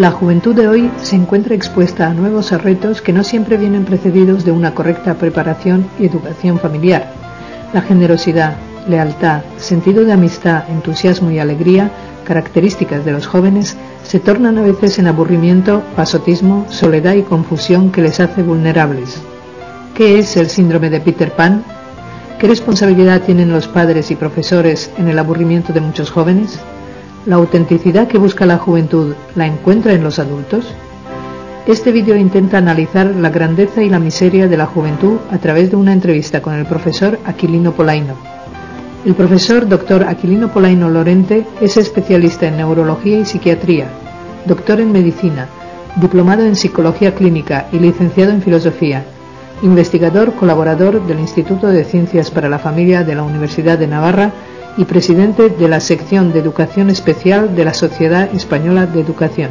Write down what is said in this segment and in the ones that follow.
La juventud de hoy se encuentra expuesta a nuevos retos que no siempre vienen precedidos de una correcta preparación y educación familiar. La generosidad, lealtad, sentido de amistad, entusiasmo y alegría, características de los jóvenes, se tornan a veces en aburrimiento, pasotismo, soledad y confusión que les hace vulnerables. ¿Qué es el síndrome de Peter Pan? ¿Qué responsabilidad tienen los padres y profesores en el aburrimiento de muchos jóvenes? ¿La autenticidad que busca la juventud la encuentra en los adultos? Este vídeo intenta analizar la grandeza y la miseria de la juventud a través de una entrevista con el profesor Aquilino Polaino. El profesor Dr. Aquilino Polaino Lorente es especialista en neurología y psiquiatría, doctor en medicina, diplomado en psicología clínica y licenciado en filosofía, investigador colaborador del Instituto de Ciencias para la Familia de la Universidad de Navarra y presidente de la sección de Educación Especial de la Sociedad Española de Educación.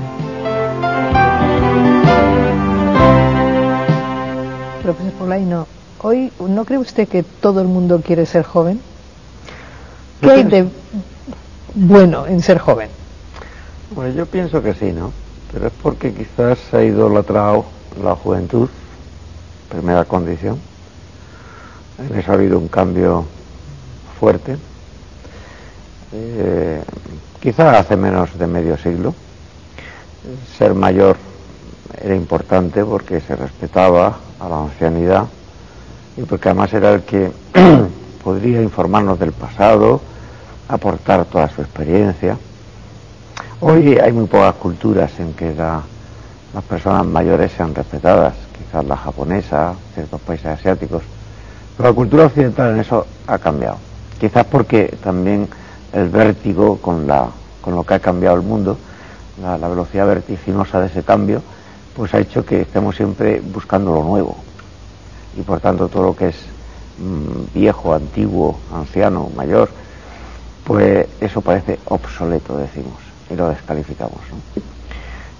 Profesor Polaino, hoy ¿no cree usted que todo el mundo quiere ser joven? ¿Qué hay de bueno en ser joven? Bueno, yo pienso que sí, ¿no? Pero es porque quizás se ha idolatrado la juventud, primera condición. En eso ha habido un cambio fuerte. Eh, quizás hace menos de medio siglo. Ser mayor era importante porque se respetaba a la ancianidad y porque además era el que podría informarnos del pasado, aportar toda su experiencia. Hoy hay muy pocas culturas en que las personas mayores sean respetadas, quizás la japonesa, ciertos países asiáticos, pero la cultura occidental en eso ha cambiado. Quizás porque también el vértigo con, la, con lo que ha cambiado el mundo, la velocidad vertiginosa de ese cambio, pues ha hecho que estemos siempre buscando lo nuevo. Y por tanto todo lo que es mm, viejo, antiguo, anciano, mayor, pues eso parece obsoleto, decimos, y lo descalificamos.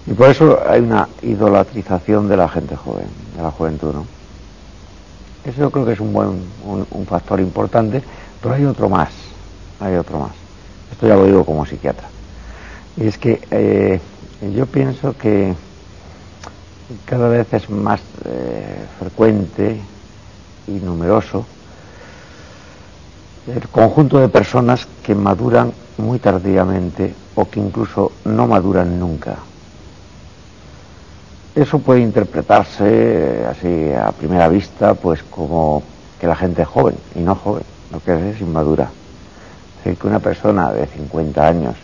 Y por eso hay una idolatrización de la gente joven, de la juventud. ¿no? Eso yo creo que es un buen un, factor importante, pero hay otro más, hay otro más. Esto ya lo digo como psiquiatra. Y es que eh, yo pienso que cada vez es más eh, frecuente y numeroso el conjunto de personas que maduran muy tardíamente o que incluso no maduran nunca. Eso puede interpretarse eh, así a primera vista pues como que la gente es joven y no joven, lo que es inmadura. Es decir, que una persona de 50 años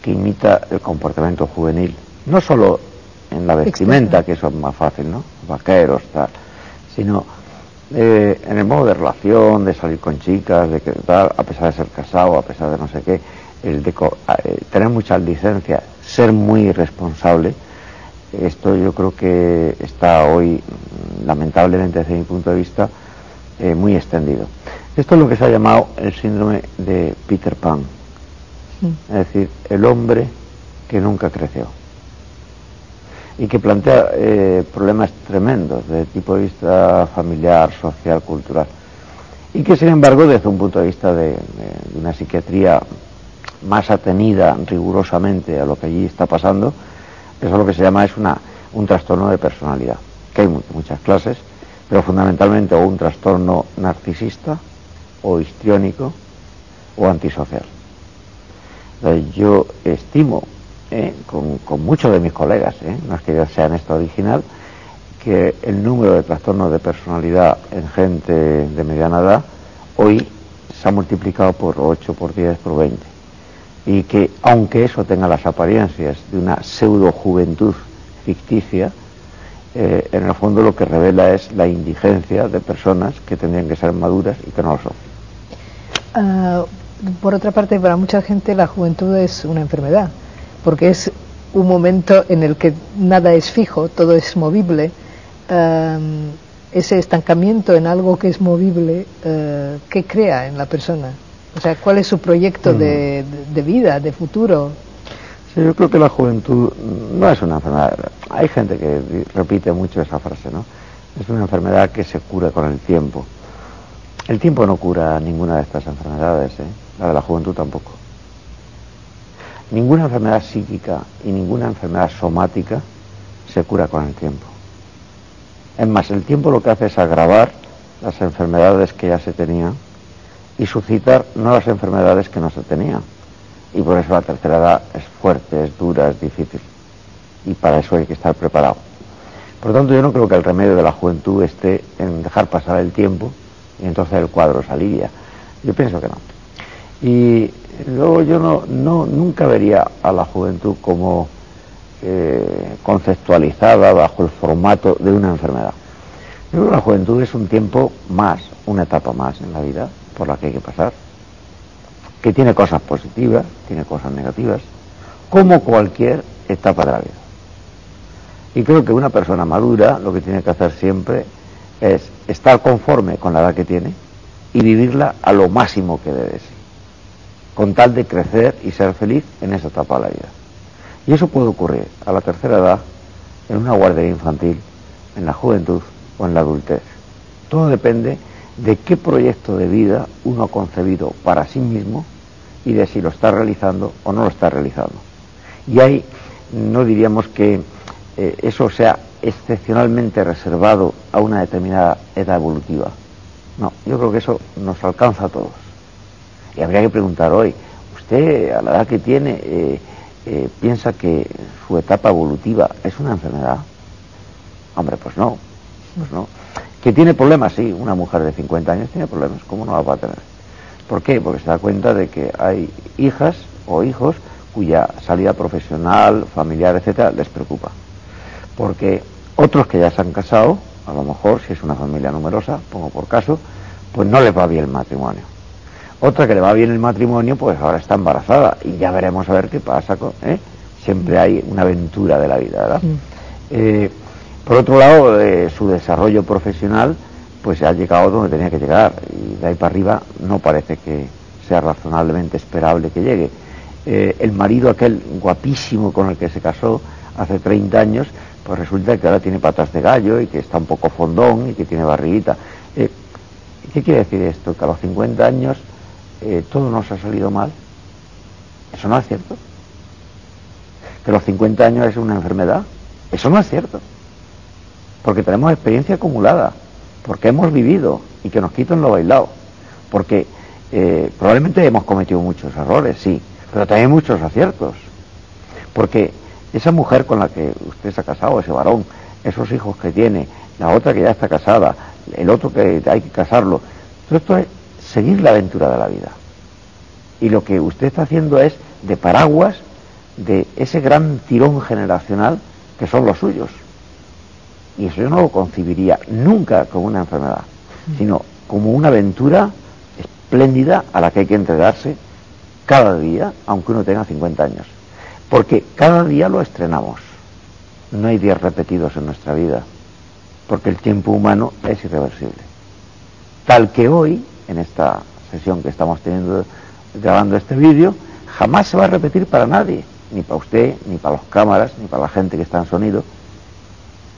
que imita el comportamiento juvenil, no solo en la vestimenta, que eso es más fácil, ¿no? Vaqueros, tal. Sino eh, en el modo de relación, de salir con chicas, de que tal, a pesar de ser casado, a pesar de no sé qué, el de eh, tener muchas licencias, ser muy responsable, esto yo creo que está hoy, lamentablemente desde mi punto de vista, eh, muy extendido. Esto es lo que se ha llamado el síndrome de Peter Pan, es decir, el hombre que nunca creció. Y que plantea eh, problemas tremendos desde el tipo de vista familiar, social, cultural. Y que, sin embargo, desde un punto de vista de, una psiquiatría más atenida rigurosamente a lo que allí está pasando, eso lo que se llama es una, un trastorno de personalidad, que hay muchas clases, pero fundamentalmente o un trastorno narcisista, o histriónico, o antisocial. Yo estimo eh, con, muchos de mis colegas, eh, no es que yo sea en esto original, que el número de trastornos de personalidad en gente de mediana edad hoy se ha multiplicado por 8, por 10, por 20. Y que aunque eso tenga las apariencias de una pseudo juventud ficticia, eh, en el fondo lo que revela es la indigencia de personas que tendrían que ser maduras y que no lo son. Ah, por otra parte, para mucha gente la juventud es una enfermedad porque es un momento en el que nada es fijo, todo es movible. Em, ese estancamiento en algo que es movible, uh, ¿qué crea en la persona? O sea, ¿cuál es su proyecto de, de, vida, de futuro? Sí, yo creo que la juventud no es una enfermedad. Hay gente que repite mucho esa frase, ¿no? Es una enfermedad que se cura con el tiempo. El tiempo no cura ninguna de estas enfermedades, ¿eh? la de la juventud tampoco. ninguna enfermedad psíquica y ninguna enfermedad somática se cura con el tiempo. Es más, el tiempo lo que hace es agravar las enfermedades que ya se tenían y suscitar nuevas enfermedades que no se tenían. Y por eso la tercera edad es fuerte, es dura, es difícil. Y para eso hay que estar preparado. Por tanto, yo no creo que el remedio de la juventud esté en dejar pasar el tiempo y entonces el cuadro saliría. Yo pienso que no. Y luego yo no, no nunca vería a la juventud como eh, conceptualizada bajo el formato de una enfermedad. Yo creo que la juventud es un tiempo más, una etapa más en la vida por la que hay que pasar, que tiene cosas positivas, tiene cosas negativas, como cualquier etapa de la vida. Y creo que una persona madura lo que tiene que hacer siempre es estar conforme con la edad que tiene y vivirla a lo máximo que debe ser, con tal de crecer y ser feliz en esa etapa de la vida. Y eso puede ocurrir a la tercera edad, en una guardería infantil, en la juventud o en la adultez. Todo depende de qué proyecto de vida uno ha concebido para sí mismo y de si lo está realizando o no lo está realizando. Y ahí no diríamos que eh, eso sea excepcionalmente reservado a una determinada edad evolutiva. No, yo creo que eso nos alcanza a todos. Y habría que preguntar hoy, ¿usted a la edad que tiene eh, eh, piensa que su etapa evolutiva es una enfermedad? Hombre, pues no, pues no. ¿Que tiene problemas? Sí, una mujer de 50 años tiene problemas, ¿cómo no va a tener? ¿Por qué? Porque se da cuenta de que hay hijas o hijos cuya salida profesional, familiar, etcétera, les preocupa. Porque otros que ya se han casado, a lo mejor si es una familia numerosa, pongo por caso, pues no les va bien el matrimonio. Otra que le va bien el matrimonio, pues ahora está embarazada y ya veremos a ver qué pasa. Con, ¿eh? Siempre hay una aventura de la vida, ¿verdad? Eh, por otro lado, eh, su desarrollo profesional pues ha llegado donde tenía que llegar y de ahí para arriba no parece que sea razonablemente esperable que llegue. Eh, el marido aquel guapísimo con el que se casó hace 30 años, pues resulta que ahora tiene patas de gallo y que está un poco fondón y que tiene barriguita. Eh, ¿Qué quiere decir esto? Que a los 50 años todo nos ha salido mal. Eso no es cierto. Que los 50 años es una enfermedad. Eso no es cierto porque tenemos experiencia acumulada, porque hemos vivido y que nos quiten lo bailado, porque eh, probablemente hemos cometido muchos errores, sí, pero también muchos aciertos, porque esa mujer con la que usted se ha casado, ese varón, esos hijos que tiene, la otra que ya está casada, el otro que hay que casarlo, todo esto es seguir la aventura de la vida. Y lo que usted está haciendo es de paraguas de ese gran tirón generacional que son los suyos. Y eso yo no lo concibiría nunca como una enfermedad, sino como una aventura espléndida a la que hay que entregarse cada día, aunque uno tenga 50 años. Porque cada día lo estrenamos. No hay días repetidos en nuestra vida, porque el tiempo humano es irreversible. Tal que hoy, en esta sesión que estamos teniendo, grabando este vídeo, jamás se va a repetir para nadie, ni para usted, ni para las cámaras, ni para la gente que está en sonido,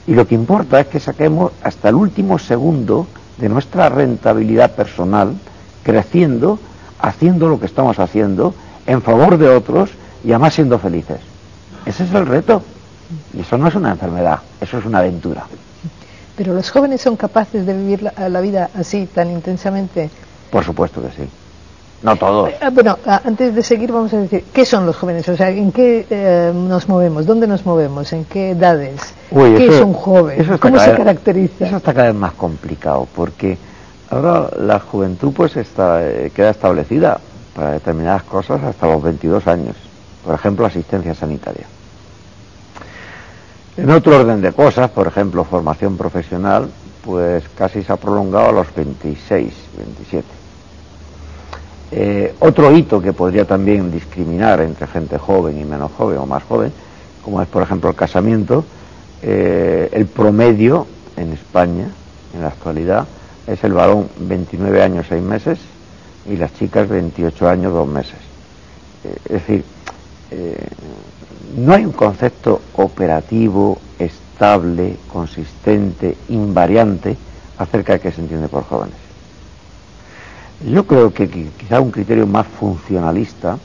y lo que importa es que saquemos hasta el último segundo de nuestra rentabilidad personal, creciendo, haciendo lo que estamos haciendo, en favor de otros y además siendo felices. Ese es el reto. Y eso no es una enfermedad, eso es una aventura. Pero los jóvenes son capaces de vivir la, la vida así, tan intensamente. Por supuesto que sí. No todos. Eh, bueno, antes de seguir vamos a decir, ¿qué son los jóvenes? O sea, ¿en qué eh, nos movemos? ¿Dónde nos movemos? ¿En qué edades? ¿Qué es un joven? ¿Cómo se caracteriza? Eso está cada vez más complicado, porque ahora la juventud pues está, eh, queda establecida para determinadas cosas hasta los 22 años. Por ejemplo, asistencia sanitaria. En otro orden de cosas, por ejemplo, formación profesional, pues casi se ha prolongado a los 26, 27. Eh, otro hito que podría también discriminar entre gente joven y menos joven o más joven, como es por ejemplo el casamiento, eh, el promedio en España en la actualidad es el varón 29 años 6 meses y las chicas 28 años 2 meses. Eh, es decir, no hay un concepto operativo, estable, consistente, invariante acerca de qué se entiende por jóvenes. Yo creo que quizá un criterio más funcionalista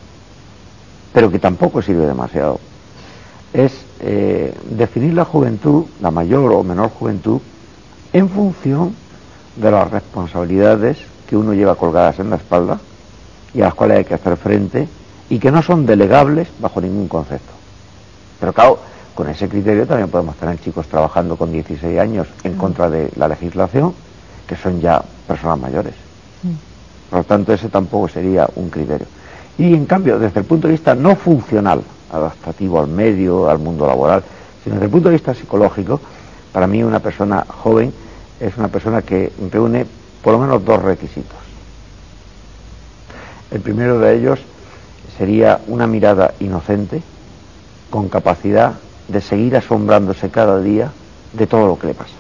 pero que tampoco sirve demasiado, es eh, definir la juventud, la mayor o menor juventud, en función de las responsabilidades que uno lleva colgadas en la espalda y a las cuales hay que hacer frente y que no son delegables bajo ningún concepto. Pero claro, con ese criterio también podemos tener chicos trabajando con 16 años en contra de la legislación, que son ya personas mayores. Por lo tanto, ese tampoco sería un criterio. Y en cambio, desde el punto de vista no funcional, adaptativo al medio, al mundo laboral, sino desde el punto de vista psicológico, para mí una persona joven es una persona que reúne por lo menos dos requisitos. El primero de ellos sería una mirada inocente, con capacidad de seguir asombrándose cada día de todo lo que le pasa.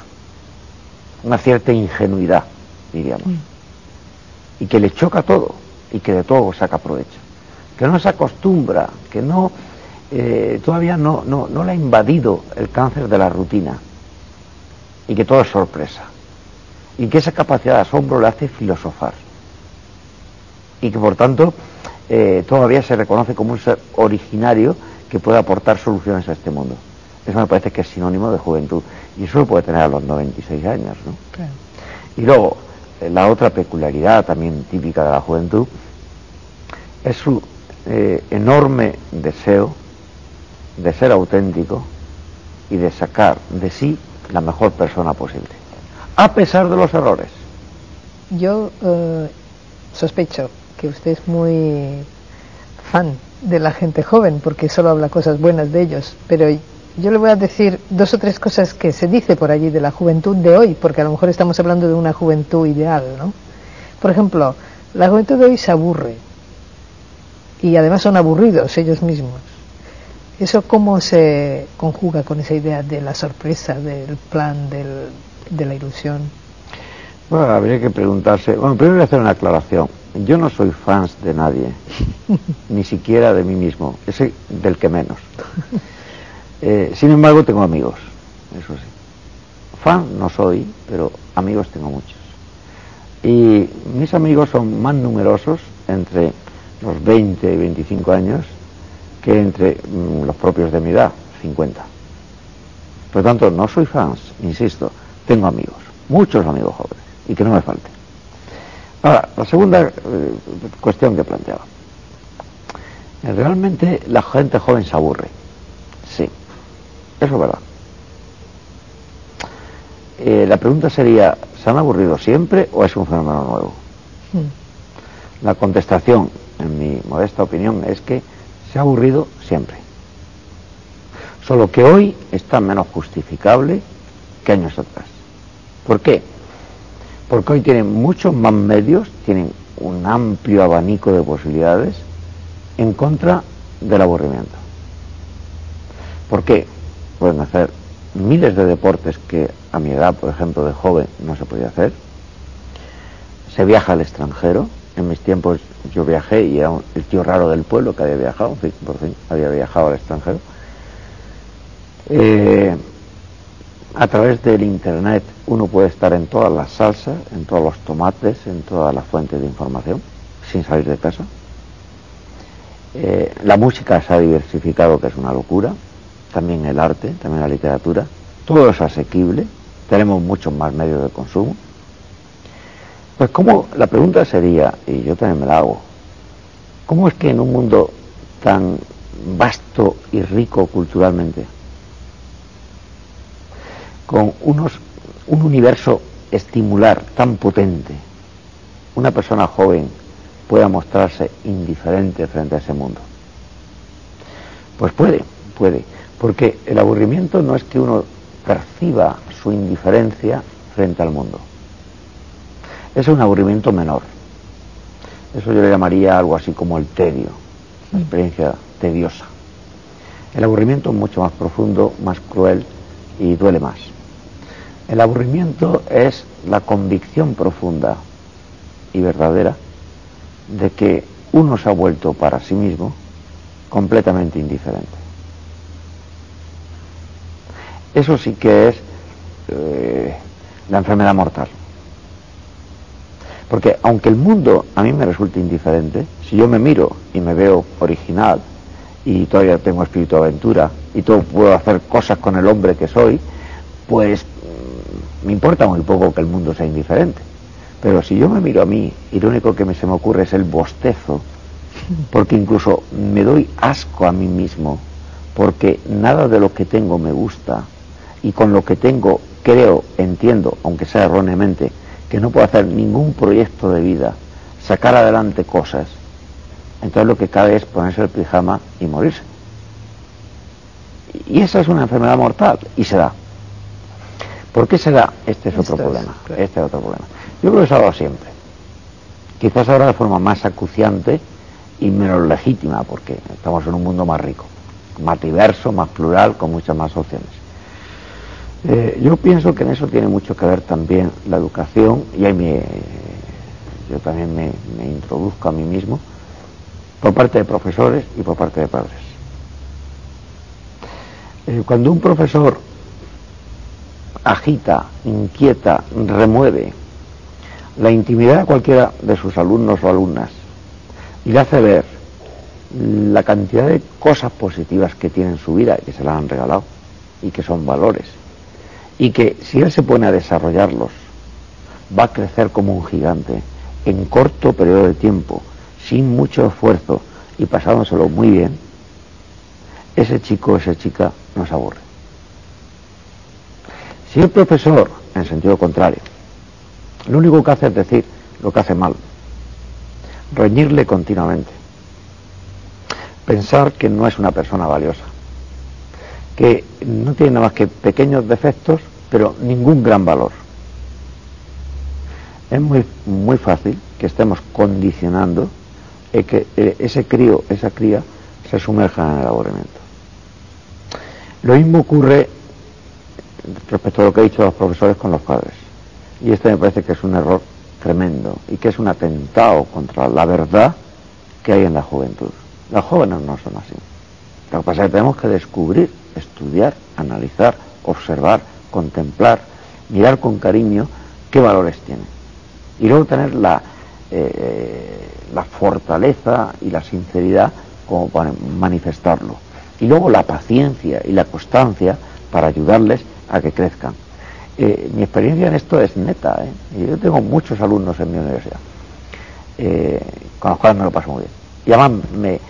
Una cierta ingenuidad, diríamos. Mm. Y que le choca todo y que de todo saca provecho. Que no se acostumbra, que no eh, todavía no, no, no le ha invadido el cáncer de la rutina y que todo es sorpresa. Y que esa capacidad de asombro le hace filosofar. Y que por tanto eh, todavía se reconoce como un ser originario que puede aportar soluciones a este mundo. Eso me parece que es sinónimo de juventud. Y eso lo puede tener a los 96 años. ¿no? Y luego, eh, la otra peculiaridad también típica de la juventud es su eh, enorme deseo de ser auténtico y de sacar de sí la mejor persona posible, a pesar de los errores. Yo eh, sospecho que usted es muy fan de la gente joven, porque solo habla cosas buenas de ellos, pero yo le voy a decir dos o tres cosas que se dice por allí de la juventud de hoy, porque a lo mejor estamos hablando de una juventud ideal, ¿no? Por ejemplo, la juventud de hoy se aburre y además son aburridos ellos mismos. ¿Eso cómo se conjuga con esa idea de la sorpresa, del plan, del, de la ilusión? Bueno, habría que preguntarse. Bueno, primero voy a hacer una aclaración. Yo no soy fans de nadie, ni siquiera de mí mismo, ese del que menos. Eh, sin embargo, tengo amigos, eso sí. Fan no soy, pero amigos tengo muchos. Y mis amigos son más numerosos entre los 20 y 25 años que entre mm, los propios de mi edad, 50. Por lo tanto, no soy fans, insisto, tengo amigos, muchos amigos jóvenes, y que no me falten. Ahora, la segunda eh, cuestión que planteaba. Realmente la gente joven se aburre. Sí, eso es verdad. Eh, la pregunta sería, ¿se han aburrido siempre o es un fenómeno nuevo? Hmm. La contestación, en mi modesta opinión, es que se ha aburrido siempre. Solo que hoy está menos justificable que años atrás. ¿Por qué? Porque hoy tienen muchos más medios, tienen un amplio abanico de posibilidades en contra del aburrimiento. ¿Por qué? Pueden hacer miles de deportes que a mi edad, por ejemplo, de joven, no se podía hacer. Se viaja al extranjero. En mis tiempos yo viajé y era el tío raro del pueblo que había viajado, por fin había viajado al extranjero. Eh, a través del Internet uno puede estar en todas las salsas, en todos los tomates, en todas las fuentes de información, sin salir de casa. Eh, la música se ha diversificado, que es una locura, también el arte, también la literatura, todo es asequible, tenemos muchos más medios de consumo. Pues como la pregunta sería, y yo también me la hago, ¿cómo es que en un mundo tan vasto y rico culturalmente, con unos, un universo estimular tan potente, una persona joven pueda mostrarse indiferente frente a ese mundo? Pues puede, puede, porque el aburrimiento no es que uno perciba su indiferencia frente al mundo es un aburrimiento menor. Eso yo le llamaría algo así como el tedio, la mm. experiencia tediosa. El aburrimiento es mucho más profundo, más cruel y duele más. El aburrimiento es la convicción profunda y verdadera de que uno se ha vuelto para sí mismo completamente indiferente. Eso sí que es eh, la enfermedad mortal. Porque aunque el mundo a mí me resulte indiferente, si yo me miro y me veo original, y todavía tengo espíritu de aventura y todo puedo hacer cosas con el hombre que soy, pues me importa muy poco que el mundo sea indiferente. Pero si yo me miro a mí y lo único que me se me ocurre es el bostezo, porque incluso me doy asco a mí mismo, porque nada de lo que tengo me gusta y con lo que tengo creo, entiendo, aunque sea erróneamente, que no puedo hacer ningún proyecto de vida, sacar adelante cosas, entonces lo que cabe es ponerse el pijama y morirse. Y esa es una enfermedad mortal y se da. ¿Por qué se da? Este es otro problema. Este es otro problema. Yo creo que se ha dado siempre. Quizás ahora de forma más acuciante y menos legítima, porque estamos en un mundo más rico, más diverso, más plural, con muchas más opciones. Eh, yo pienso que en eso tiene mucho que ver también la educación, y ahí me, yo también me, introduzco a mí mismo, por parte de profesores y por parte de padres. Eh, cuando un profesor agita, inquieta, remueve la intimidad de cualquiera de sus alumnos o alumnas y le hace ver la cantidad de cosas positivas que tiene en su vida y que se las han regalado y que son valores. Y que si él se pone a desarrollarlos va a crecer como un gigante en corto periodo de tiempo sin mucho esfuerzo y pasándoselo muy bien ese chico esa chica nos aburre si el profesor en sentido contrario lo único que hace es decir lo que hace mal reñirle continuamente, pensar que no es una persona valiosa, que no tiene nada más que pequeños defectos, pero ningún gran valor. Es muy, muy fácil que estemos condicionando que eh, ese crío, esa cría, se sumerja en el aburrimiento. Lo mismo ocurre respecto a lo que he dicho los profesores con los padres. Y este me parece que es un error tremendo y que es un atentado contra la verdad que hay en la juventud. Los jóvenes no son así. Lo que pasa es que tenemos que descubrir, estudiar, analizar, observar, contemplar, mirar con cariño qué valores tienen. Y luego tener la, eh, la fortaleza y la sinceridad como para manifestarlo. Y luego la paciencia y la constancia para ayudarles a que crezcan. Eh, mi experiencia en esto es neta. ¿eh? Yo tengo muchos alumnos en mi universidad, eh, con los cuales me lo paso muy bien. Y además me,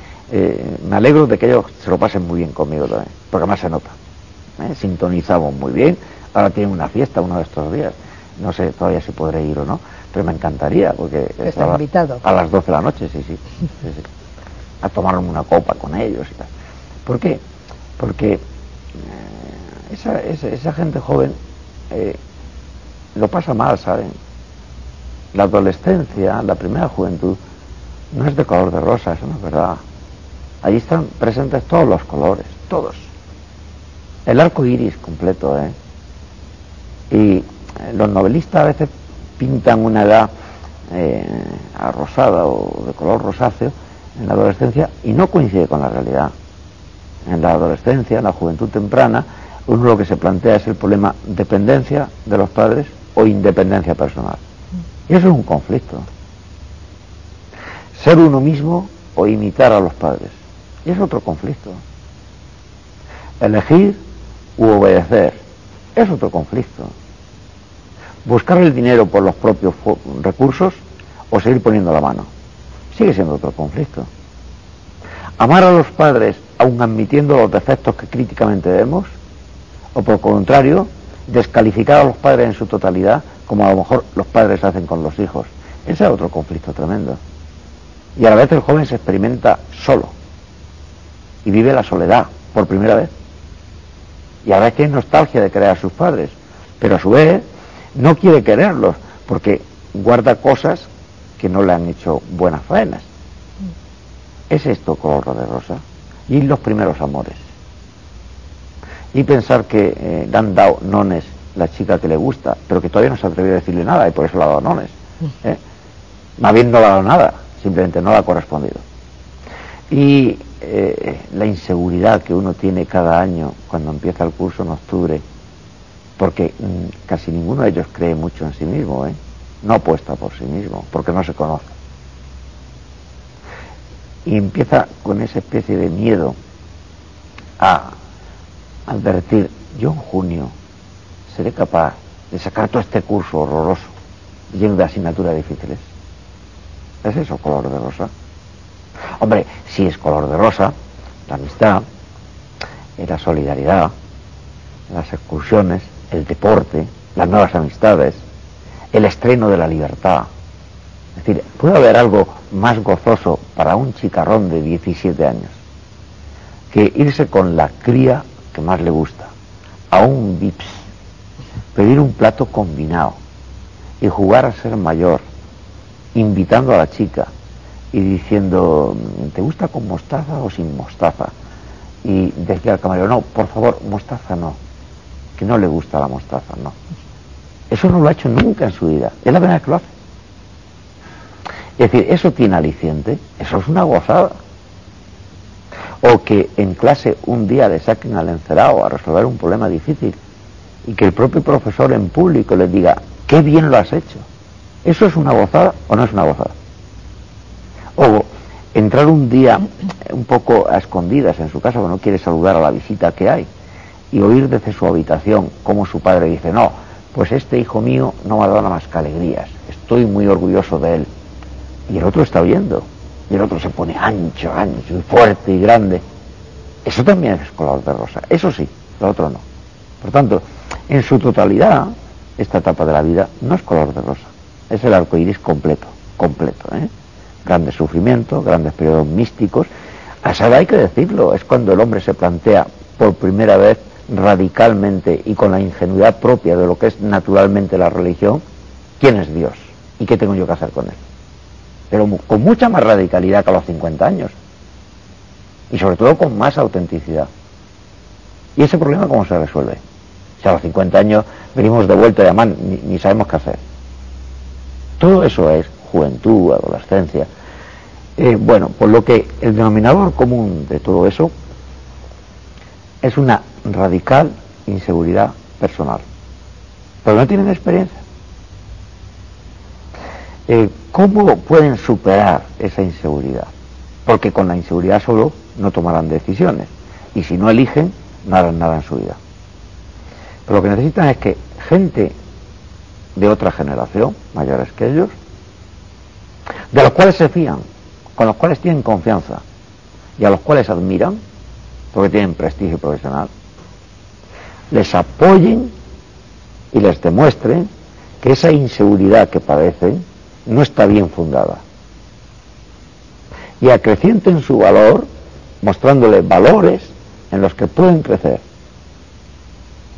me alegro de que ellos se lo pasen muy bien conmigo también, porque además se nota. Sintonizamos muy bien. Ahora tienen una fiesta uno de estos días. No sé todavía si podré ir o no, pero me encantaría, porque estaba invitado. a las 12 de la noche, sí, sí, a tomarme una copa con ellos y tal. ¿Por qué? Porque esa, esa gente joven eh, lo pasa mal, ¿saben? La adolescencia, la primera juventud, no es de color de rosa, eso no es verdad. Allí están presentes todos los colores, todos. El arco iris completo, ¿eh? Y eh, los novelistas a veces pintan una edad eh, arrosada o de color rosáceo en la adolescencia y no coincide con la realidad. En la adolescencia, en la juventud temprana, uno lo que se plantea es el problema dependencia de los padres o independencia personal. Y eso es un conflicto. Ser uno mismo o imitar a los padres. Y es otro conflicto. Elegir u obedecer es otro conflicto. Buscar el dinero por los propios recursos o seguir poniendo la mano. Sigue siendo otro conflicto. Amar a los padres aun admitiendo los defectos que críticamente vemos o por contrario, descalificar a los padres en su totalidad, como a lo mejor los padres hacen con los hijos. Ese es otro conflicto tremendo. Y a la vez el joven se experimenta solo y vive la soledad por primera vez. Y a la vez tiene nostalgia de querer a sus padres, pero a su vez no quiere quererlos porque guarda cosas que no le han hecho buenas faenas. ¿Es esto color de rosa? Y los primeros amores y pensar que eh, le han dado nones la chica que le gusta, pero que todavía no se ha atrevido a decirle nada y por eso le ha dado nones. Mm. ¿eh? Más bien no le ha dado nada, simplemente no le ha correspondido. Y eh, la inseguridad que uno tiene cada año cuando empieza el curso en octubre, porque mm, casi ninguno de ellos cree mucho en sí mismo, no apuesta por sí mismo, porque no se conoce. y empieza con esa especie de miedo a advertir, yo en junio seré capaz de sacar todo este curso horroroso, lleno de asignaturas difíciles. ¿Es eso color de rosa? Hombre, si es color de rosa, la amistad, la solidaridad, las excursiones, el deporte, las nuevas amistades, el estreno de la libertad. Es decir, puede haber algo más gozoso para un chicarrón de 17 años que irse con la cría que más le gusta a un VIPS, pedir un plato combinado y jugar a ser mayor, invitando a la chica y diciendo, ¿te gusta con mostaza o sin mostaza? Y decía al camarero, no, por favor, mostaza no, que no le gusta la mostaza, no. Eso no lo ha hecho nunca en su vida, es la primera vez que lo hace. Es decir, eso tiene aliciente, eso es una gozada. O que en clase un día le saquen al encerado a resolver un problema difícil y que el propio profesor en público le diga, qué bien lo has hecho. ¿Eso es una gozada o no es una gozada? O entrar un día un poco a escondidas en su casa, cuando no quiere saludar a la visita que hay, y oír desde su habitación como su padre dice, no, pues este hijo mío no me ha dado nada más que alegrías, estoy muy orgulloso de él. Y el otro está oyendo, y el otro se pone ancho, ancho, y fuerte y grande. Eso también es color de rosa, eso sí, lo otro no. Por tanto, en su totalidad, esta etapa de la vida no es color de rosa, es el arco iris completo, completo. ¿eh? Grandes sufrimientos, grandes periodos místicos. A esa hay que decirlo, es cuando el hombre se plantea por primera vez radicalmente y con la ingenuidad propia de lo que es naturalmente la religión, quién es Dios y qué tengo yo que hacer con él. Pero con mucha más radicalidad que a los 50 años. Y sobre todo con más autenticidad. ¿Y ese problema cómo se resuelve? Si a los 50 años venimos de vuelta y además ni, ni sabemos qué hacer. Todo eso es juventud, adolescencia. Eh, bueno, por lo que el denominador común de todo eso es una radical inseguridad personal. Pero no tienen experiencia. Eh, ¿Cómo pueden superar esa inseguridad? Porque con la inseguridad solo no tomarán decisiones. Y si no eligen, no harán nada en su vida. Pero lo que necesitan es que gente de otra generación, mayores que ellos, de los cuales se fían, con los cuales tienen confianza y a los cuales admiran, porque tienen prestigio profesional, les apoyen y les demuestren que esa inseguridad que padecen no está bien fundada. Y acrecienten su valor mostrándoles valores en los que pueden crecer.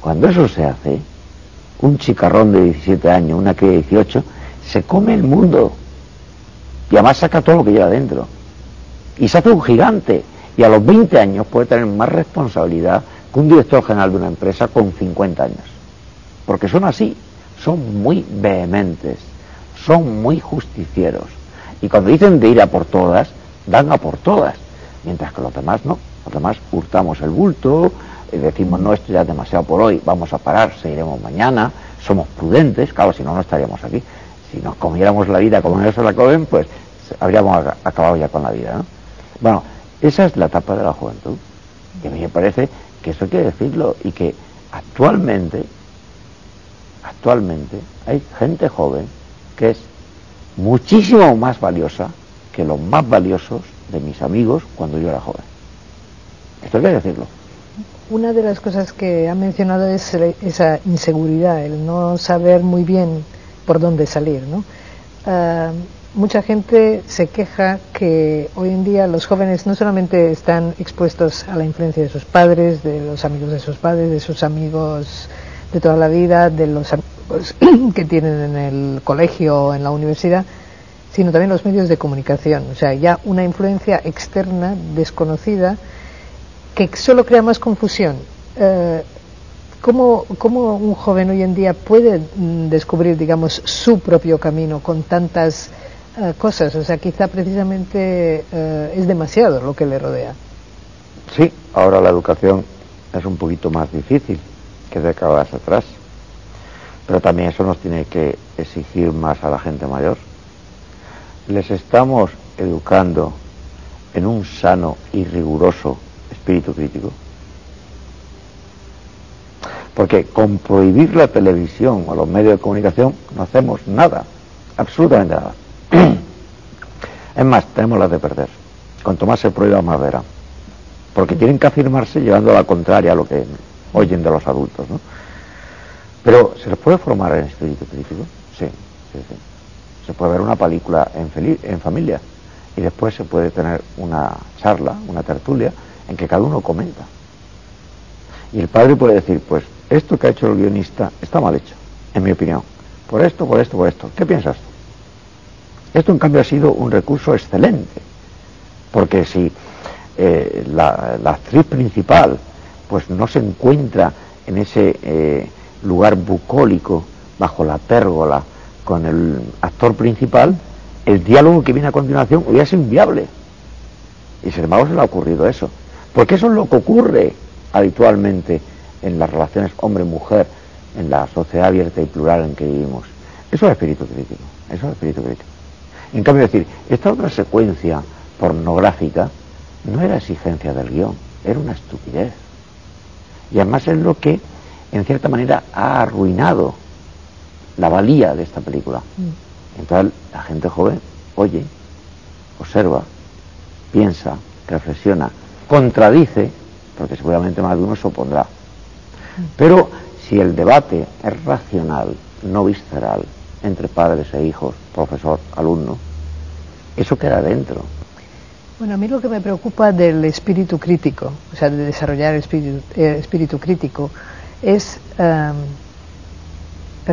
Cuando eso se hace, un chicarrón de 17 años, una que de 18, se come el mundo. Y además saca todo lo que lleva dentro. Y se hace un gigante. Y a los 20 años puede tener más responsabilidad que un director general de una empresa con 50 años. Porque son así, son muy vehementes, son muy justicieros. Y cuando dicen de ir a por todas, dan a por todas. Mientras que los demás no. Los demás hurtamos el bulto, y decimos no, esto ya es demasiado por hoy, vamos a parar, seguiremos mañana, somos prudentes, claro, si no, no estaríamos aquí. Si nos comiéramos la vida como ellos se la comen, pues habríamos acabado ya con la vida. ¿no? Bueno, esa es la etapa de la juventud. Y a mí me parece que eso hay que decirlo y que actualmente, actualmente hay gente joven es muchísimo más valiosa que los más valiosos de mis amigos cuando yo era joven. Esto hay que decirlo. Una de las cosas que ha mencionado es esa inseguridad, el no saber muy bien por dónde salir, ¿no? Ah, mucha gente se queja que hoy en día los jóvenes no solamente están expuestos a la influencia de sus padres, de los amigos de sus padres, de sus amigos de toda la vida, de los amigos que tienen en el colegio o en la universidad, sino también los medios de comunicación. O sea, ya una influencia externa, desconocida, que solo crea más confusión. Eh, ¿Cómo, ¿Cómo, un joven hoy en día puede mm, descubrir, digamos, su propio camino con tantas eh, cosas. O sea, quizá precisamente eh, es demasiado lo que le rodea. Sí, ahora la educación es un poquito más difícil que décadas atrás. Pero también eso nos tiene que exigir más a la gente mayor. Les estamos educando en un sano y riguroso espíritu crítico? Porque con prohibir la televisión o los medios de comunicación no hacemos nada, absolutamente nada. es más, tenemos las de perder. Cuanto más se prohíba, más verán. Porque tienen que afirmarse llevando a la contraria a lo que oyen de los adultos. ¿no? Pero, ¿se les puede formar en espíritu crítico? Sí, sí, sí. Se puede ver una película en, en familia y después se puede tener una charla, una tertulia, en que cada uno comenta. Y el padre puede decir, pues esto que ha hecho el guionista está mal hecho, en mi opinión. Por esto, por esto, por esto. ¿Qué piensas tú? Esto en cambio ha sido un recurso excelente, porque si eh, la, actriz principal pues no se encuentra en ese eh, lugar bucólico bajo la pérgola con el actor principal, el diálogo que viene a continuación hubiera sido inviable. Y sin embargo se le ha ocurrido eso. Porque eso es lo que ocurre habitualmente en las relaciones hombre-mujer, en la sociedad abierta y plural en que vivimos. Eso es espíritu crítico, eso es espíritu crítico. En cambio, decir, esta otra secuencia pornográfica no era exigencia del guion, era una estupidez. Y además es lo que, en cierta manera, ha arruinado la valía de esta película. Mm. Entonces, la gente joven oye, observa, piensa, reflexiona, contradice, porque seguramente más de uno se opondrá. Pero si el debate es racional, no visceral, entre padres e hijos, profesor, alumno, eso queda dentro. Bueno, a mí lo que me preocupa del espíritu crítico, o sea, de desarrollar el espíritu, crítico, es em,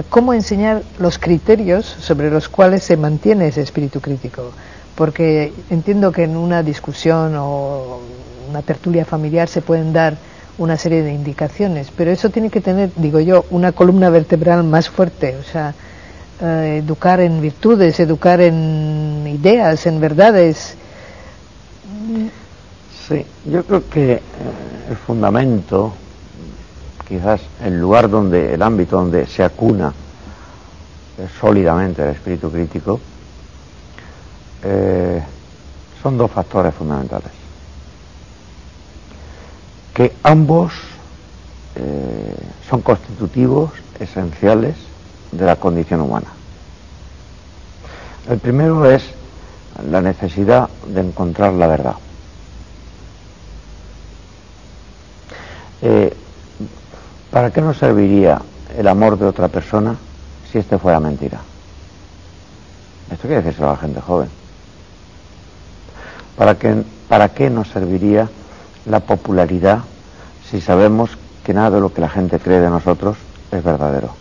cómo enseñar los criterios sobre los cuales se mantiene ese espíritu crítico. Porque entiendo que en una discusión o una tertulia familiar se pueden dar una serie de indicaciones, pero eso tiene que tener, digo yo, una columna vertebral más fuerte, o sea, eh, educar en virtudes, educar en ideas, en verdades. Sí, yo creo que eh, el fundamento, quizás el lugar donde, el ámbito donde se acuna eh, sólidamente el espíritu crítico, son dos factores fundamentales que ambos eh, son constitutivos esenciales de la condición humana. El primero es la necesidad de encontrar la verdad. Eh, ¿Para qué nos serviría el amor de otra persona si este fuera mentira? Esto quiere decirse a la gente joven. ¿Para qué, ¿Para qué nos serviría la popularidad si sabemos que nada de lo que la gente cree de nosotros es verdadero?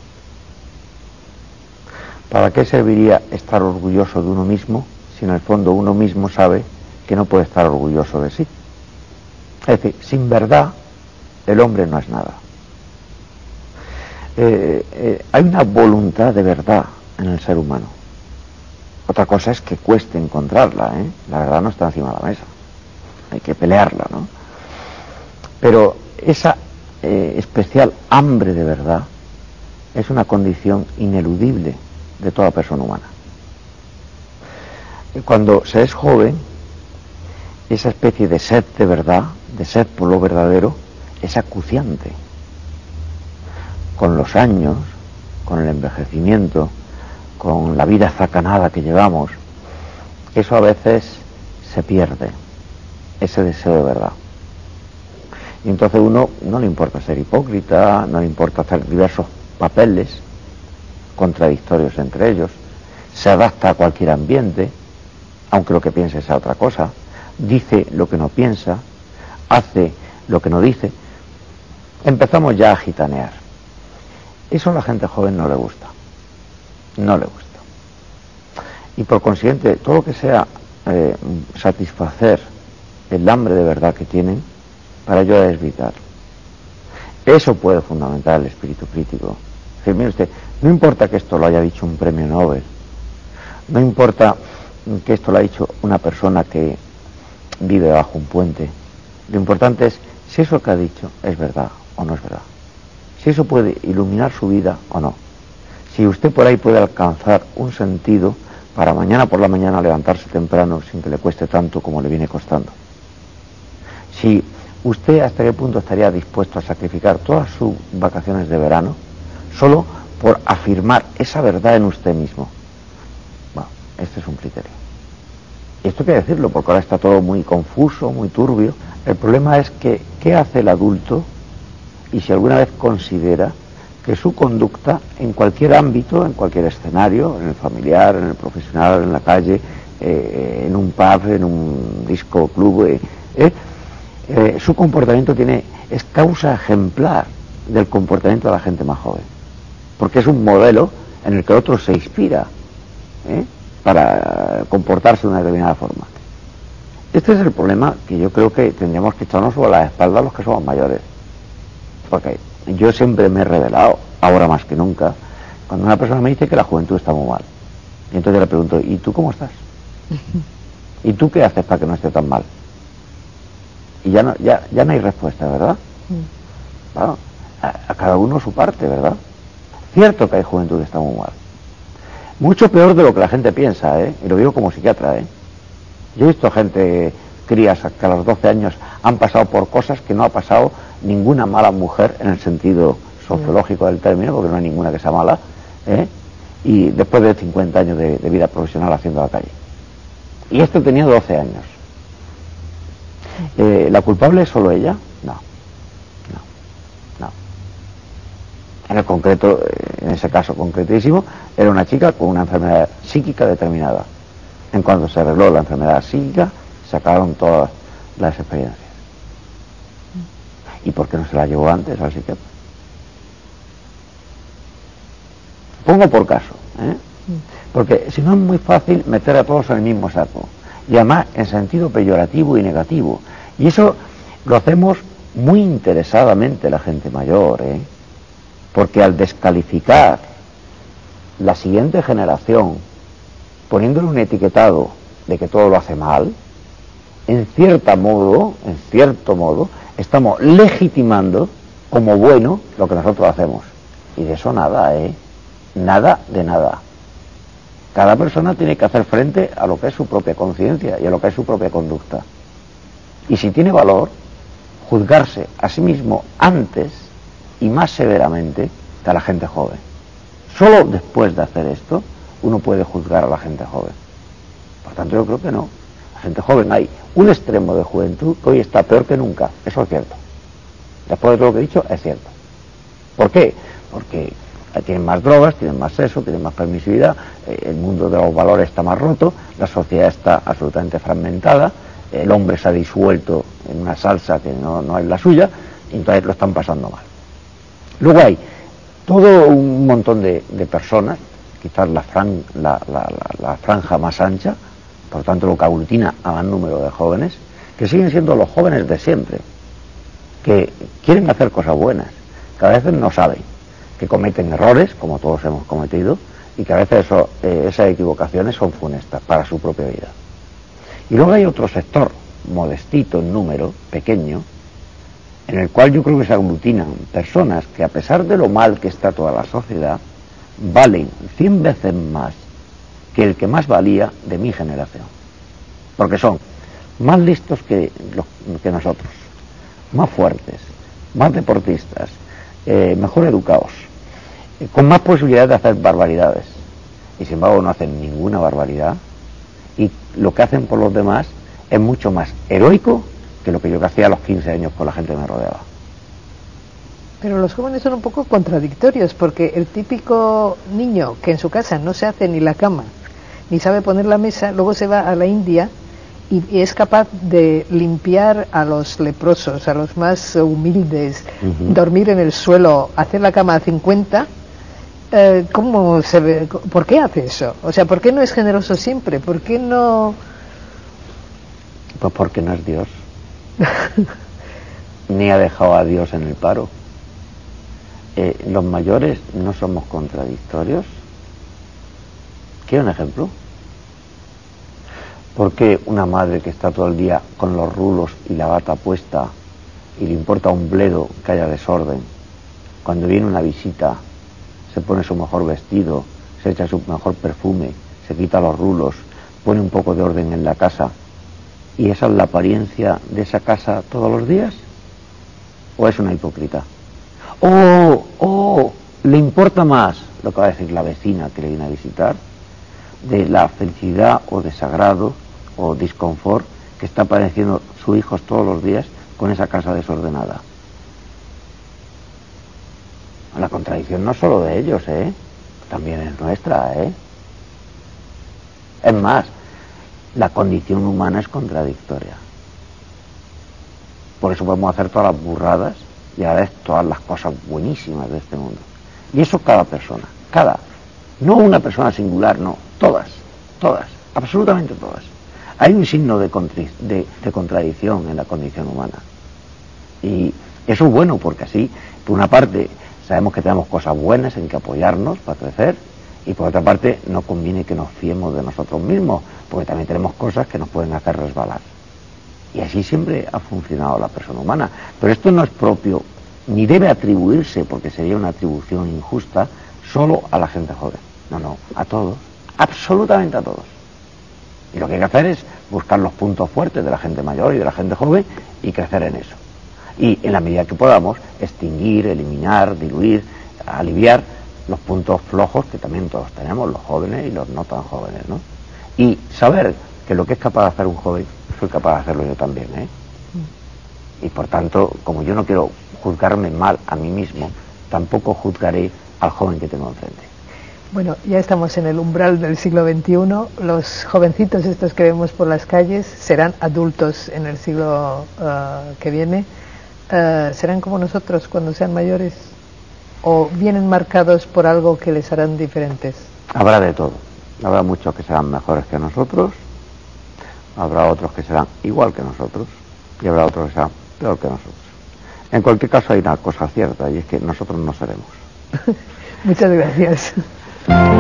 ¿Para qué serviría estar orgulloso de uno mismo si en el fondo uno mismo sabe que no puede estar orgulloso de sí? Es decir, sin verdad el hombre no es nada. Eh, eh, hay una voluntad de verdad en el ser humano. Otra cosa es que cueste encontrarla, ¿eh? La verdad no está encima de la mesa. Hay que pelearla, ¿no? Pero esa eh, especial hambre de verdad es una condición ineludible de toda persona humana. Cuando se es joven, esa especie de sed de verdad, de sed por lo verdadero, es acuciante. Con los años, con el envejecimiento, con la vida zacanada que llevamos, eso a veces se pierde, ese deseo de verdad. Y entonces uno no le importa ser hipócrita, no le importa hacer diversos papeles contradictorios entre ellos, se adapta a cualquier ambiente, aunque lo que piense sea otra cosa, dice lo que no piensa, hace lo que no dice. Empezamos ya a gitanear. Eso a la gente joven no le gusta. No le gusta. Y por consiguiente, todo lo que sea eh, satisfacer el hambre de verdad que tienen, para ello es vital. Eso puede fundamentar el espíritu crítico. mire usted, no importa que esto lo haya dicho un premio Nobel, no importa que esto lo haya dicho una persona que vive bajo un puente, lo importante es si eso que ha dicho es verdad o no es verdad. Si eso puede iluminar su vida o no. Si usted por ahí puede alcanzar un sentido para mañana por la mañana levantarse temprano sin que le cueste tanto como le viene costando. Si usted hasta qué punto estaría dispuesto a sacrificar todas sus vacaciones de verano solo por afirmar esa verdad en usted mismo. Bueno, este es un criterio. Y esto hay que decirlo porque ahora está todo muy confuso, muy turbio. El problema es que, ¿qué hace el adulto? Y si alguna vez considera que su conducta en cualquier ámbito, en cualquier escenario, en el familiar, en el profesional, en la calle, eh, en un pub, en un disco club, eh, eh, su comportamiento tiene, es causa ejemplar del comportamiento de la gente más joven. Porque es un modelo en el que otro se inspira para comportarse de una determinada forma. Este es el problema que yo creo que tendríamos que echarnos sobre la espalda los que somos mayores. Porque yo siempre me he revelado, ahora más que nunca, cuando una persona me dice que la juventud está muy mal. Y entonces le pregunto, ¿y tú cómo estás? ¿Y tú qué haces para que no esté tan mal? Y ya no, ya, ya no hay respuesta, ¿verdad? Mm. a, cada uno su parte, ¿verdad? Cierto que hay juventud que está muy mal. Mucho peor de lo que la gente piensa, ¿eh? Y lo digo como psiquiatra, ¿eh? Yo he visto gente, crías que a los 12 años han pasado por cosas que no ha pasado ninguna mala mujer en el sentido sociológico del término, porque no hay ninguna que sea mala, ¿eh? y después de 50 años de, vida profesional haciendo la calle. Y este tenía 12 años. Eh, ¿La culpable es solo ella? No. No. No. En el concreto, eh, en ese caso concretísimo, era una chica con una enfermedad psíquica determinada. En cuanto se arregló la enfermedad psíquica, se acabaron todas las experiencias. ¿Y por qué no se la llevó antes al psiquiatra? Pongo por caso, ¿eh? porque si no es muy fácil meter a todos en el mismo saco, y además en sentido peyorativo y negativo. Y eso lo hacemos muy interesadamente la gente mayor, ¿eh? porque al descalificar la siguiente generación, poniéndole un etiquetado de que todo lo hace mal, en cierto modo, en cierto modo, estamos legitimando como bueno lo que nosotros hacemos. Y de eso nada, ¿eh? Nada de nada. Cada persona tiene que hacer frente a lo que es su propia conciencia y a lo que es su propia conducta. Y si tiene valor, juzgarse a sí mismo antes y más severamente que a la gente joven. Solo después de hacer esto uno puede juzgar a la gente joven. Por tanto, yo creo que no. La gente joven hay un extremo de juventud que hoy está peor que nunca. Eso es cierto. Después de todo lo que he dicho, es cierto. ¿Por qué? Porque tienen más drogas, tienen más sexo, tienen más permisividad, eh, el mundo de los valores está más roto, la sociedad está absolutamente fragmentada, el hombre se ha disuelto en una salsa que no, es la suya, y entonces lo están pasando mal. Luego hay todo un montón de, personas, quizás la, la franja más ancha, por tanto lo que aglutina a más número de jóvenes, que siguen siendo los jóvenes de siempre, que quieren hacer cosas buenas, que a veces no saben, que cometen errores, como todos hemos cometido, y que a veces eh, esas equivocaciones son funestas para su propia vida. Y luego hay otro sector, modestito en número, pequeño, en el cual yo creo que se aglutinan personas que a pesar de lo mal que está toda la sociedad, valen cien veces más que el que más valía de mi generación. Porque son más listos que, que nosotros, más fuertes, más deportistas, eh, mejor educados, eh, con más posibilidades de hacer barbaridades. Y sin embargo no hacen ninguna barbaridad. Y lo que hacen por los demás es mucho más heroico que lo que yo hacía a los 15 años con la gente que me rodeaba. Pero los jóvenes son un poco contradictorios porque el típico niño que en su casa no se hace ni la cama, ni sabe poner la mesa, luego se va a la India y, es capaz de limpiar a los leprosos, a los más humildes, dormir en el suelo, hacer la cama a 50. Eh, ¿Cómo se ve? ¿Por qué hace eso? O sea, ¿por qué no es generoso siempre? ¿Por qué no...? Pues porque no es Dios. Ni ha dejado a Dios en el paro. Eh, los mayores no somos contradictorios. ¿Quiere un ejemplo? ¿Por qué una madre que está todo el día con los rulos y la bata puesta y le importa un bledo que haya desorden, cuando viene una visita se pone su mejor vestido, se echa su mejor perfume, se quita los rulos, pone un poco de orden en la casa y esa es la apariencia de esa casa todos los días? ¿O es una hipócrita? ¿O, o le importa más lo que va a decir la vecina que le viene a visitar de la felicidad o desagrado o disconfort que está padeciendo su hijo todos los días con esa casa desordenada? La contradicción no solo de ellos, ¿eh? También es nuestra, ¿eh? Es más, la condición humana es contradictoria. Por eso podemos hacer todas las burradas y a la vez todas las cosas buenísimas de este mundo. Y eso cada persona, cada. No una persona singular, no, todas, todas, absolutamente todas. Hay un signo de, de contradicción en la condición humana. Y eso es bueno porque así, por una parte, sabemos que tenemos cosas buenas en que apoyarnos para crecer y por otra parte no conviene que nos fiemos de nosotros mismos porque también tenemos cosas que nos pueden hacer resbalar. Y así siempre ha funcionado la persona humana. Pero esto no es propio, ni debe atribuirse, porque sería una atribución injusta, solo a la gente joven. No, no, a todos, absolutamente a todos. Y lo que hay que hacer es buscar los puntos fuertes de la gente mayor y de la gente joven y crecer en eso. Y en la medida que podamos, extinguir, eliminar, diluir, aliviar los puntos flojos que también todos tenemos, los jóvenes y los no tan jóvenes, ¿no? y saber que lo que es capaz de hacer un joven, soy capaz de hacerlo yo también. ¿eh? Mm. Y por tanto, como yo no quiero juzgarme mal a mí mismo, tampoco juzgaré al joven que tengo enfrente. Bueno, ya estamos en el umbral del siglo XXI. Los jovencitos estos que vemos por las calles serán adultos en el siglo uh, que viene. Uh, ¿Serán como nosotros cuando sean mayores? ¿O vienen marcados por algo que les harán diferentes? Habrá de todo. Habrá muchos que serán mejores que nosotros, habrá otros que serán igual que nosotros y habrá otros que serán peor que nosotros. En cualquier caso hay una cosa cierta y es que nosotros no seremos. Muchas gracias. Thank you.